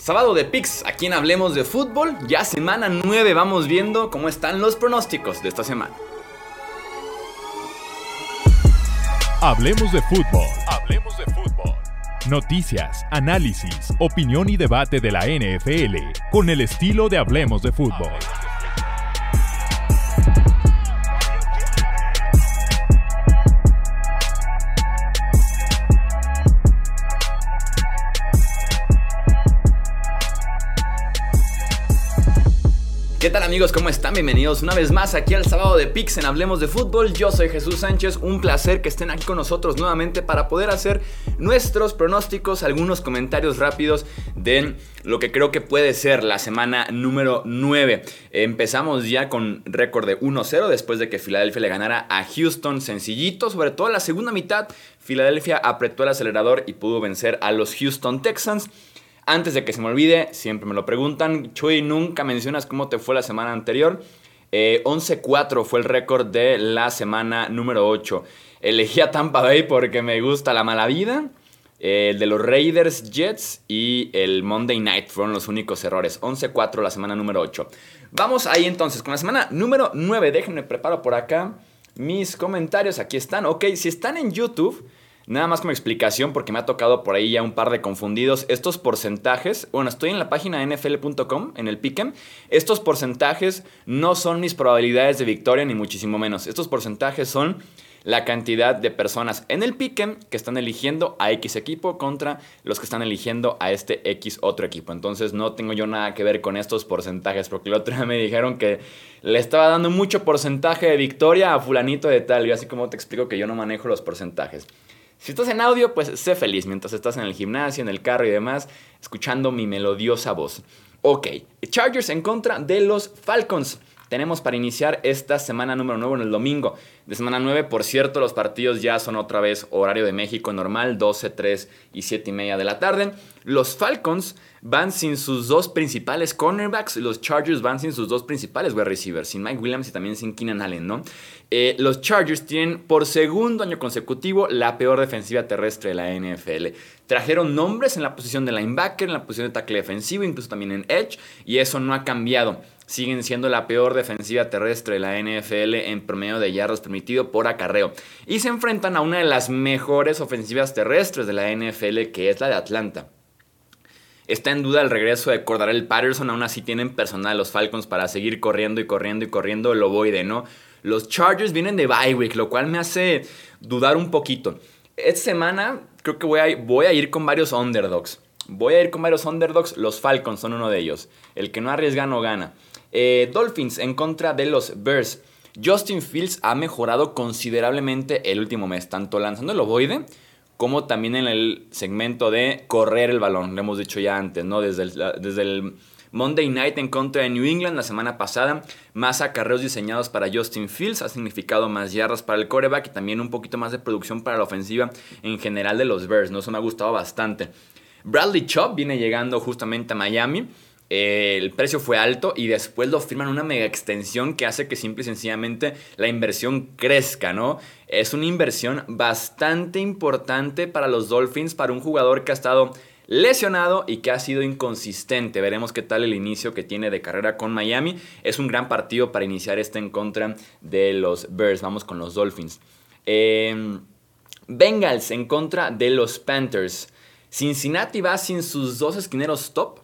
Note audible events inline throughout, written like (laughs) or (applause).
Sábado de Pix, aquí en Hablemos de Fútbol, ya semana 9 vamos viendo cómo están los pronósticos de esta semana. Hablemos de fútbol. Hablemos de fútbol. Noticias, análisis, opinión y debate de la NFL con el estilo de Hablemos de fútbol. ¿Qué tal amigos? ¿Cómo están? Bienvenidos una vez más aquí al sábado de Pix en Hablemos de Fútbol. Yo soy Jesús Sánchez, un placer que estén aquí con nosotros nuevamente para poder hacer nuestros pronósticos, algunos comentarios rápidos de lo que creo que puede ser la semana número 9. Empezamos ya con récord de 1-0 después de que Filadelfia le ganara a Houston sencillito, sobre todo en la segunda mitad. Filadelfia apretó el acelerador y pudo vencer a los Houston Texans. Antes de que se me olvide, siempre me lo preguntan, Chuy, nunca mencionas cómo te fue la semana anterior. 11-4 eh, fue el récord de la semana número 8. Elegí a Tampa Bay porque me gusta la mala vida. el de los Raiders, Jets y el Monday Night fueron los únicos errores. 11-4 la semana número 8. Vamos ahí entonces con la semana número 9. Déjenme preparo por acá mis comentarios. Aquí están. Ok, si están en YouTube Nada más como explicación, porque me ha tocado por ahí ya un par de confundidos. Estos porcentajes, bueno, estoy en la página nfl.com, en el Pick'em. Estos porcentajes no son mis probabilidades de victoria, ni muchísimo menos. Estos porcentajes son la cantidad de personas en el Pick'em que están eligiendo a X equipo contra los que están eligiendo a este X otro equipo. Entonces no tengo yo nada que ver con estos porcentajes, porque el otro día (laughs) me dijeron que le estaba dando mucho porcentaje de victoria a fulanito de tal. Y así como te explico que yo no manejo los porcentajes. Si estás en audio, pues sé feliz mientras estás en el gimnasio, en el carro y demás, escuchando mi melodiosa voz. Ok, Chargers en contra de los Falcons. Tenemos para iniciar esta semana número 9 en el domingo. De semana 9, por cierto, los partidos ya son otra vez horario de México normal, 12, 3 y 7 y media de la tarde. Los Falcons van sin sus dos principales cornerbacks. Los Chargers van sin sus dos principales wide receivers, sin Mike Williams y también sin Keenan Allen. Eh, los Chargers tienen por segundo año consecutivo la peor defensiva terrestre de la NFL. Trajeron nombres en la posición de linebacker, en la posición de tackle defensivo, incluso también en edge, y eso no ha cambiado. Siguen siendo la peor defensiva terrestre de la NFL en promedio de yardas permitido por acarreo. Y se enfrentan a una de las mejores ofensivas terrestres de la NFL, que es la de Atlanta. Está en duda el regreso de Cordarel Patterson, aún así tienen personal los Falcons para seguir corriendo y corriendo y corriendo el ovoide, ¿no? Los Chargers vienen de bye week, lo cual me hace dudar un poquito. Esta semana creo que voy a, voy a ir con varios underdogs. Voy a ir con varios underdogs, los Falcons son uno de ellos. El que no arriesga no gana. Eh, Dolphins en contra de los Bears. Justin Fields ha mejorado considerablemente el último mes, tanto lanzando el ovoide como también en el segmento de correr el balón, lo hemos dicho ya antes, ¿no? Desde el, Monday Night en contra de New England la semana pasada, más acarreos diseñados para Justin Fields, ha significado más yardas para el coreback y también un poquito más de producción para la ofensiva en general de los Bears, ¿no? Eso me ha gustado bastante. Bradley Chubb viene llegando justamente a Miami el precio fue alto y después lo firman una mega extensión que hace que simple y sencillamente la inversión crezca, ¿no? Es una inversión bastante importante para los Dolphins, para un jugador que ha estado lesionado y que ha sido inconsistente. Veremos qué tal el inicio que tiene de carrera con Miami. Es un gran partido para iniciar este en contra de los Bears. Vamos con los Dolphins. Em, Bengals en contra de los Panthers. Cincinnati va sin sus dos esquineros top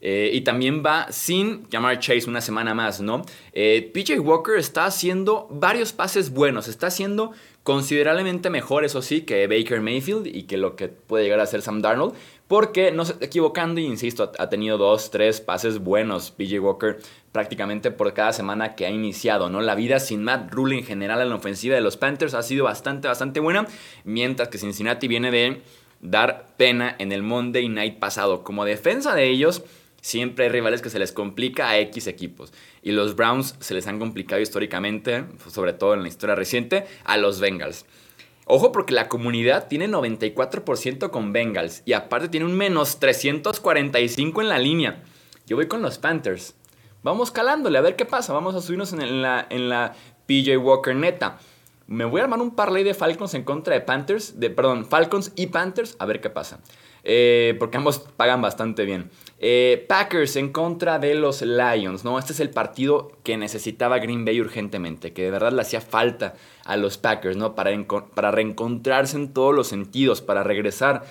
eh, y también va sin llamar Chase una semana más, ¿no? Eh, PJ Walker está haciendo varios pases buenos, está haciendo considerablemente mejor, eso sí, que Baker Mayfield y que lo que puede llegar a ser Sam Darnold, porque no se está equivocando insisto, ha tenido dos, tres pases buenos PJ Walker prácticamente por cada semana que ha iniciado, ¿no? La vida sin Matt Rule en general en la ofensiva de los Panthers ha sido bastante, bastante buena, mientras que Cincinnati viene de dar pena en el Monday Night pasado. Como defensa de ellos, Siempre hay rivales que se les complica a X equipos. Y los Browns se les han complicado históricamente, sobre todo en la historia reciente, a los Bengals. Ojo porque la comunidad tiene 94% con Bengals y aparte tiene un menos 345 en la línea. Yo voy con los Panthers. Vamos calándole a ver qué pasa. Vamos a subirnos en la, en la PJ Walker neta. Me voy a armar un parlay de Falcons en contra de Panthers, de, perdón, Falcons y Panthers, a ver qué pasa. eh, porque ambos pagan bastante bien. Eh, Packers en contra de los Lions, ¿no? Este es el partido que necesitaba Green Bay urgentemente, que de verdad le hacía falta a los Packers, ¿no? Para, para reencontrarse en todos los sentidos, para regresar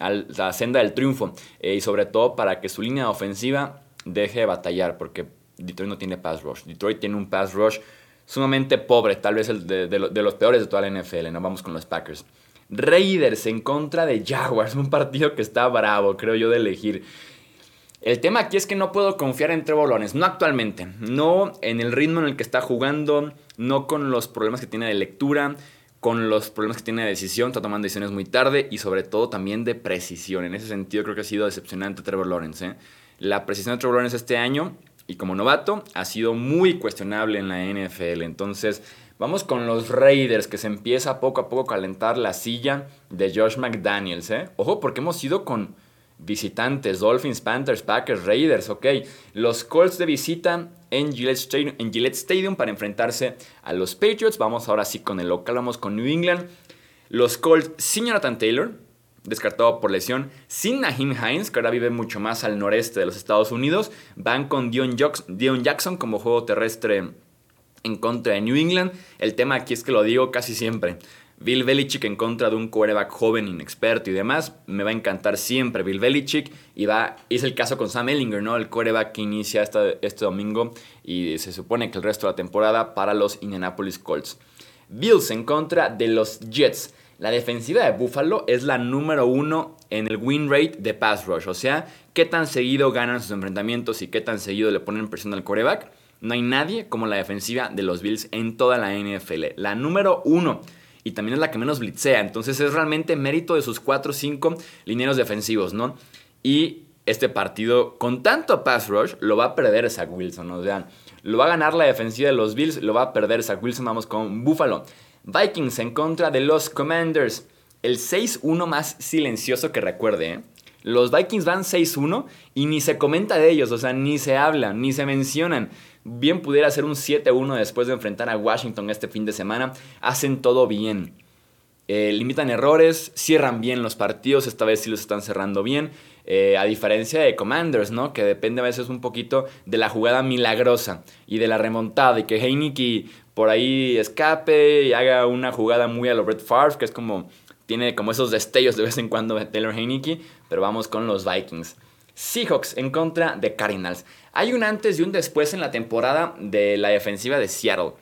a la senda del triunfo eh, y sobre todo para que su línea ofensiva deje de batallar, porque Detroit no tiene pass rush. Detroit tiene un pass rush sumamente pobre, tal vez el de, de los peores de toda la NFL, ¿no? Vamos con los Packers. Raiders en contra de Jaguars, un partido que está bravo, creo yo, de elegir. El tema aquí es que no puedo confiar en Trevor Lawrence, no actualmente, no en el ritmo en el que está jugando, no con los problemas que tiene de lectura, con los problemas que tiene de decisión, está tomando decisiones muy tarde y sobre todo también de precisión. En ese sentido creo que ha sido decepcionante Trevor Lawrence. ¿eh? La precisión de Trevor Lawrence este año y como novato ha sido muy cuestionable en la NFL. Entonces vamos con los Raiders que se empieza poco a poco a calentar la silla de Josh McDaniels. ¿eh? Ojo porque hemos ido con visitantes, Dolphins, Panthers, Packers, Raiders, ok. Los Colts de visita en Gillette, Stadium, en Gillette Stadium para enfrentarse a los Patriots. Vamos ahora sí con el local, vamos con New England. Los Colts sin Jonathan Taylor, descartado por lesión, sin Naheem Hines, que ahora vive mucho más al noreste de los Estados Unidos. Van con Dion, Dion Jackson como juego terrestre en contra de New England. El tema aquí es que lo digo casi siempre. Bill Belichick en contra de un quarterback joven, inexperto y demás, me va a encantar siempre Bill Belichick. Y va, es el caso con Sam Ellinger, ¿no? El quarterback que inicia este domingo y se supone que el resto de la temporada para los Indianapolis Colts. Bills en contra de los Jets. La defensiva de Buffalo es la número uno en el win rate de pass rush. O sea, qué tan seguido ganan sus enfrentamientos y qué tan seguido le ponen presión al quarterback. No hay nadie como la defensiva de los Bills en toda la NFL. La número uno y también es la que menos blitzea. Entonces es realmente mérito de sus 4 o 5 lineros defensivos, ¿no? Y este partido, con tanto pass rush, lo va a perder Zach Wilson. O sea, lo va a ganar la defensiva de los Bills, lo va a perder Zach Wilson. Vamos con Buffalo. Vikings en contra de los Commanders. El 6-1 más silencioso que recuerde, ¿eh? Los Vikings van 6-1 y ni se comenta de ellos, o sea, ni se habla, ni se mencionan. Bien pudiera ser un 7-1 después de enfrentar a Washington este fin de semana. Hacen todo bien. Eh, limitan errores, cierran bien los partidos, esta vez sí los están cerrando bien. Eh, a diferencia de Commanders, ¿no? Que depende a veces un poquito de la jugada milagrosa y de la remontada y que Heineken por ahí escape y haga una jugada muy a lo Brett Favre, que es como tiene como esos destellos de vez en cuando de Taylor Heineke, pero vamos con los Vikings. Seahawks en contra de Cardinals. Hay un antes y un después en la temporada de la defensiva de Seattle.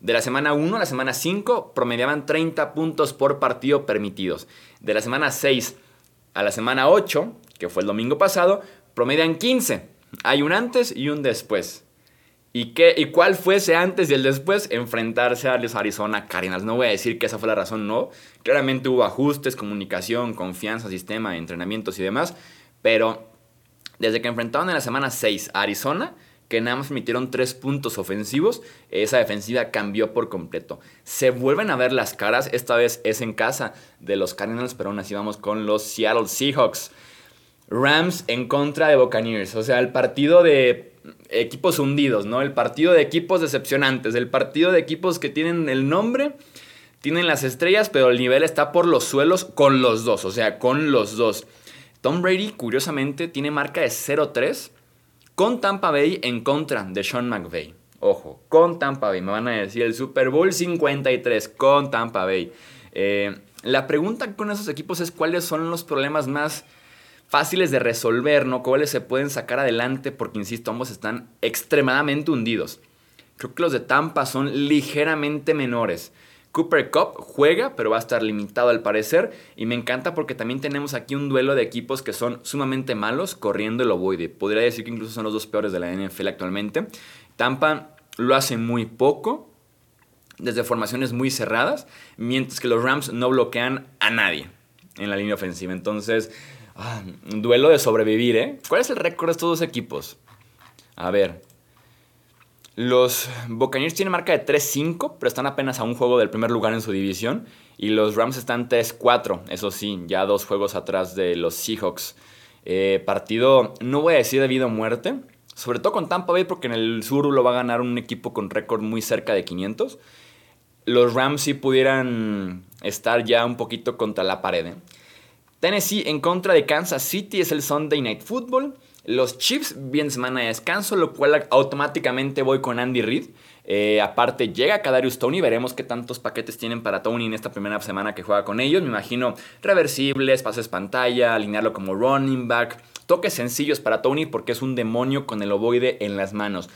De la semana 1 a la semana 5 promediaban 30 puntos por partido permitidos. De la semana 6 a la semana 8, que fue el domingo pasado, promedian 15. Hay un antes y un después. ¿Y, qué, ¿Y cuál fue ese antes y el después? Enfrentarse a los Arizona Cardinals. No voy a decir que esa fue la razón, no. Claramente hubo ajustes, comunicación, confianza, sistema, entrenamientos y demás. Pero desde que enfrentaron en la semana 6 a Arizona, que nada más permitieron 3 puntos ofensivos, esa defensiva cambió por completo. Se vuelven a ver las caras, esta vez es en casa de los Cardinals, pero aún así vamos con los Seattle Seahawks. Rams en contra de Buccaneers, o sea, el partido de equipos hundidos, ¿no? El partido de equipos decepcionantes, el partido de equipos que tienen el nombre, tienen las estrellas, pero el nivel está por los suelos con los dos, o sea, con los dos. Tom Brady, curiosamente, tiene marca de 0-3 con Tampa Bay en contra de Sean McVay. Ojo, con Tampa Bay, me van a decir el Super Bowl 53 con Tampa Bay. Eh, la pregunta con esos equipos es cuáles son los problemas más fáciles de resolver, ¿no? Cuáles se pueden sacar adelante, porque insisto, ambos están extremadamente hundidos. Creo que los de Tampa son ligeramente menores. Cooper Cup juega, pero va a estar limitado al parecer. Y me encanta porque también tenemos aquí un duelo de equipos que son sumamente malos corriendo el ovoide. Podría decir que incluso son los dos peores de la NFL actualmente. Tampa lo hace muy poco, desde formaciones muy cerradas, mientras que los Rams no bloquean a nadie en la línea ofensiva. Entonces, Ah, duelo de sobrevivir, ¿eh? ¿Cuál es el récord de estos dos equipos? A ver. Los Buccaneers tienen marca de 3-5, pero están apenas a un juego del primer lugar en su división. Y los Rams están 3-4, eso sí, ya dos juegos atrás de los Seahawks. Eh, partido, no voy a decir debido a muerte, sobre todo con Tampa Bay, porque en el sur lo va a ganar un equipo con récord muy cerca de 500. Los Rams sí pudieran estar ya un poquito contra la pared. ¿eh? Tennessee en contra de Kansas City es el Sunday Night Football. Los Chiefs vienen semana de descanso, lo cual automáticamente voy con Andy Reid. Eh, aparte llega Kadarius Tony, veremos qué tantos paquetes tienen para Tony en esta primera semana que juega con ellos. Me imagino reversibles, pases pantalla, alinearlo como running back, toques sencillos para Tony porque es un demonio con el ovoide en las manos.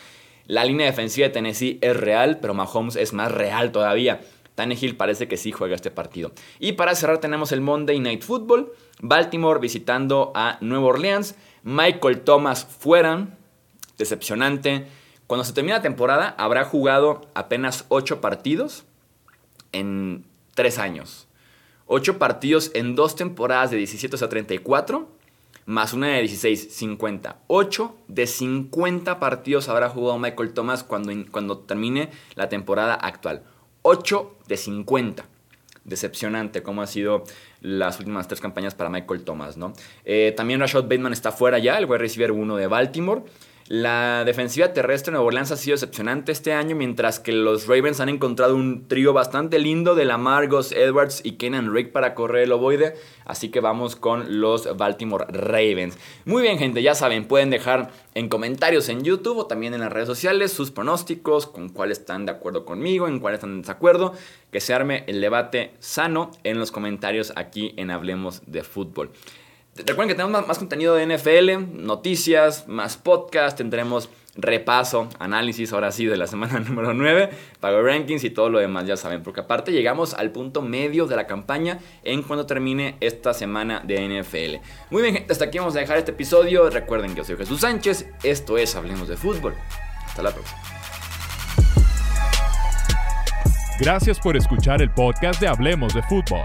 La línea defensiva de Tennessee es real, pero Mahomes es más real todavía. Tannehill parece que sí juega este partido. Y para cerrar tenemos el Monday Night Football. Baltimore visitando a Nueva Orleans. Michael Thomas fuera. Decepcionante. Cuando se termine la temporada habrá jugado apenas 8 partidos en 3 años. 8 partidos en 2 temporadas de 17 a 34 más una de 16, 50. 8 de 50 partidos habrá jugado Michael Thomas cuando, cuando termine la temporada actual. 8 de 50. Decepcionante cómo ha sido las últimas tres campañas para Michael Thomas, ¿no? Eh, también Rashad Bateman está fuera ya, el wide receiver 1 de Baltimore. La defensiva terrestre de Nueva Orleans ha sido decepcionante este año, mientras que los Ravens han encontrado un trío bastante lindo de Lamar, Gus Edwards y Kenan Rick para correr el ovoide. Así que vamos con los Baltimore Ravens. Muy bien, gente, ya saben, pueden dejar en comentarios en YouTube o también en las redes sociales sus pronósticos, con cuáles están de acuerdo conmigo, en cuáles están en desacuerdo. Que se arme el debate sano en los comentarios aquí en Hablemos de Fútbol. Recuerden que tenemos más, contenido de NFL, noticias, más podcast, tendremos repaso, análisis ahora sí de la semana (laughs) número 9, pago rankings y todo lo demás, ya saben, porque aparte llegamos al punto medio de la campaña en cuando termine esta semana de NFL. Muy bien, gente, hasta aquí vamos a dejar este episodio. Recuerden que yo soy Jesús Sánchez, esto es Hablemos de Fútbol. Hasta la próxima. Gracias por escuchar el podcast de Hablemos de Fútbol.